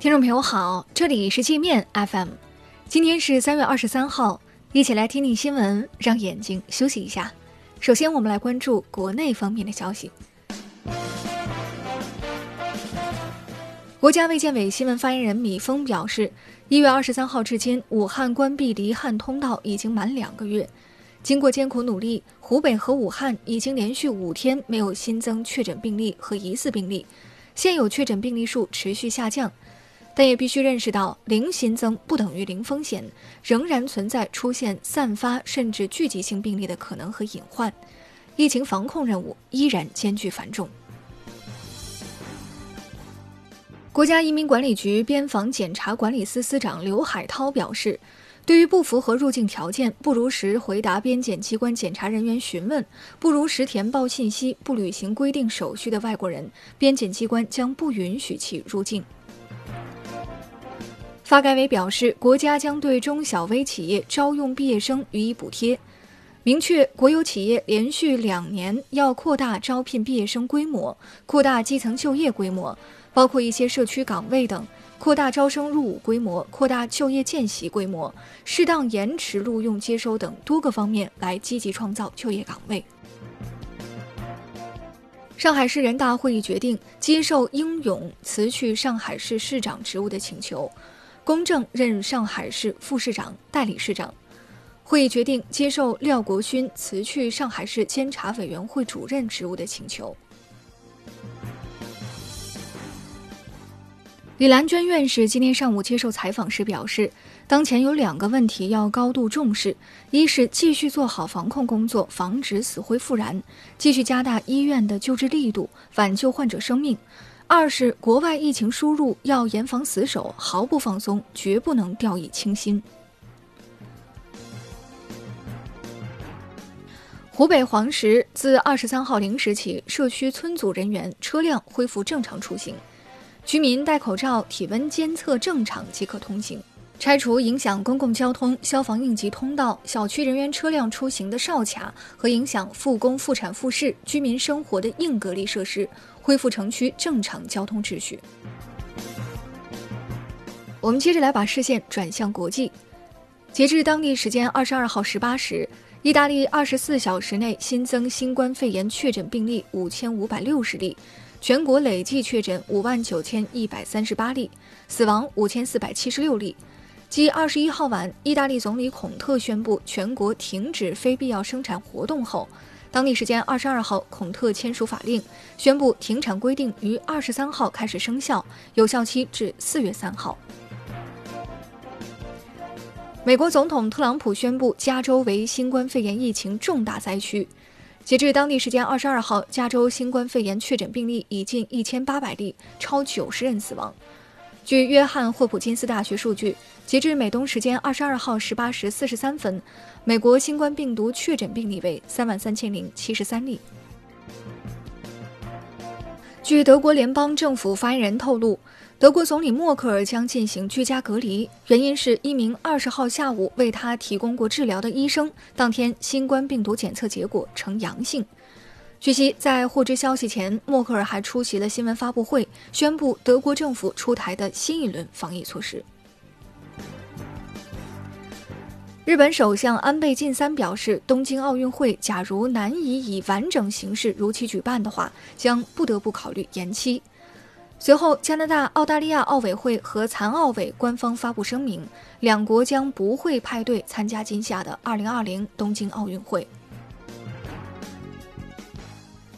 听众朋友好，这里是界面 FM，今天是三月二十三号，一起来听听新闻，让眼睛休息一下。首先，我们来关注国内方面的消息。国家卫健委新闻发言人米峰表示，一月二十三号至今，武汉关闭离汉通道已经满两个月。经过艰苦努力，湖北和武汉已经连续五天没有新增确诊病例和疑似病例，现有确诊病例数持续下降。但也必须认识到，零新增不等于零风险，仍然存在出现散发甚至聚集性病例的可能和隐患。疫情防控任务依然艰巨繁重。国家移民管理局边防检查管理司司长刘海涛表示，对于不符合入境条件、不如实回答边检机关检查人员询问、不如实填报信息、不履行规定手续的外国人，边检机关将不允许其入境。发改委表示，国家将对中小微企业招用毕业生予以补贴，明确国有企业连续两年要扩大招聘毕业生规模，扩大基层就业规模，包括一些社区岗位等，扩大招生入伍规模，扩大就业见习规模，适当延迟录用接收等多个方面来积极创造就业岗位。上海市人大会议决定接受英勇辞去上海市市长职务的请求。公正任上海市副市长、代理市长。会议决定接受廖国勋辞去上海市监察委员会主任职务的请求。李兰娟院士今天上午接受采访时表示，当前有两个问题要高度重视：一是继续做好防控工作，防止死灰复燃；继续加大医院的救治力度，挽救患者生命。二是国外疫情输入要严防死守，毫不放松，绝不能掉以轻心。湖北黄石自二十三号零时起，社区村组人员、车辆恢复正常出行，居民戴口罩、体温监测正常即可通行。拆除影响公共交通、消防应急通道、小区人员车辆出行的哨卡和影响复工复产复市居民生活的硬隔离设施。恢复城区正常交通秩序。我们接着来把视线转向国际。截至当地时间二十二号十八时，意大利二十四小时内新增新冠肺炎确诊病例五千五百六十例，全国累计确诊五万九千一百三十八例，死亡五千四百七十六例。继二十一号晚，意大利总理孔特宣布全国停止非必要生产活动后。当地时间二十二号，孔特签署法令，宣布停产规定于二十三号开始生效，有效期至四月三号。美国总统特朗普宣布加州为新冠肺炎疫情重大灾区。截至当地时间二十二号，加州新冠肺炎确诊病例已近一千八百例，超九十人死亡。据约翰霍普金斯大学数据，截至美东时间二十二号十八时四十三分，美国新冠病毒确诊病例为三万三千零七十三例。据德国联邦政府发言人透露，德国总理默克尔将进行居家隔离，原因是一名二十号下午为他提供过治疗的医生当天新冠病毒检测结果呈阳性。据悉，在获知消息前，默克尔还出席了新闻发布会，宣布德国政府出台的新一轮防疫措施。日本首相安倍晋三表示，东京奥运会假如难以以完整形式如期举办的话，将不得不考虑延期。随后，加拿大、澳大利亚奥委会和残奥委官方发布声明，两国将不会派队参加今夏的2020东京奥运会。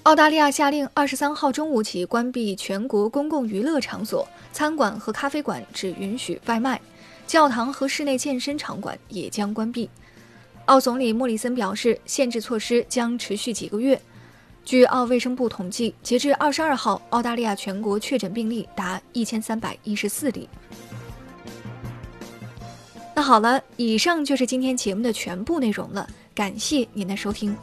澳大利亚下令，二十三号中午起关闭全国公共娱乐场所，餐馆和咖啡馆只允许外卖，教堂和室内健身场馆也将关闭。澳总理莫里森表示，限制措施将持续几个月。据澳卫生部统计，截至二十二号，澳大利亚全国确诊病例达一千三百一十四例。那好了，以上就是今天节目的全部内容了，感谢您的收听。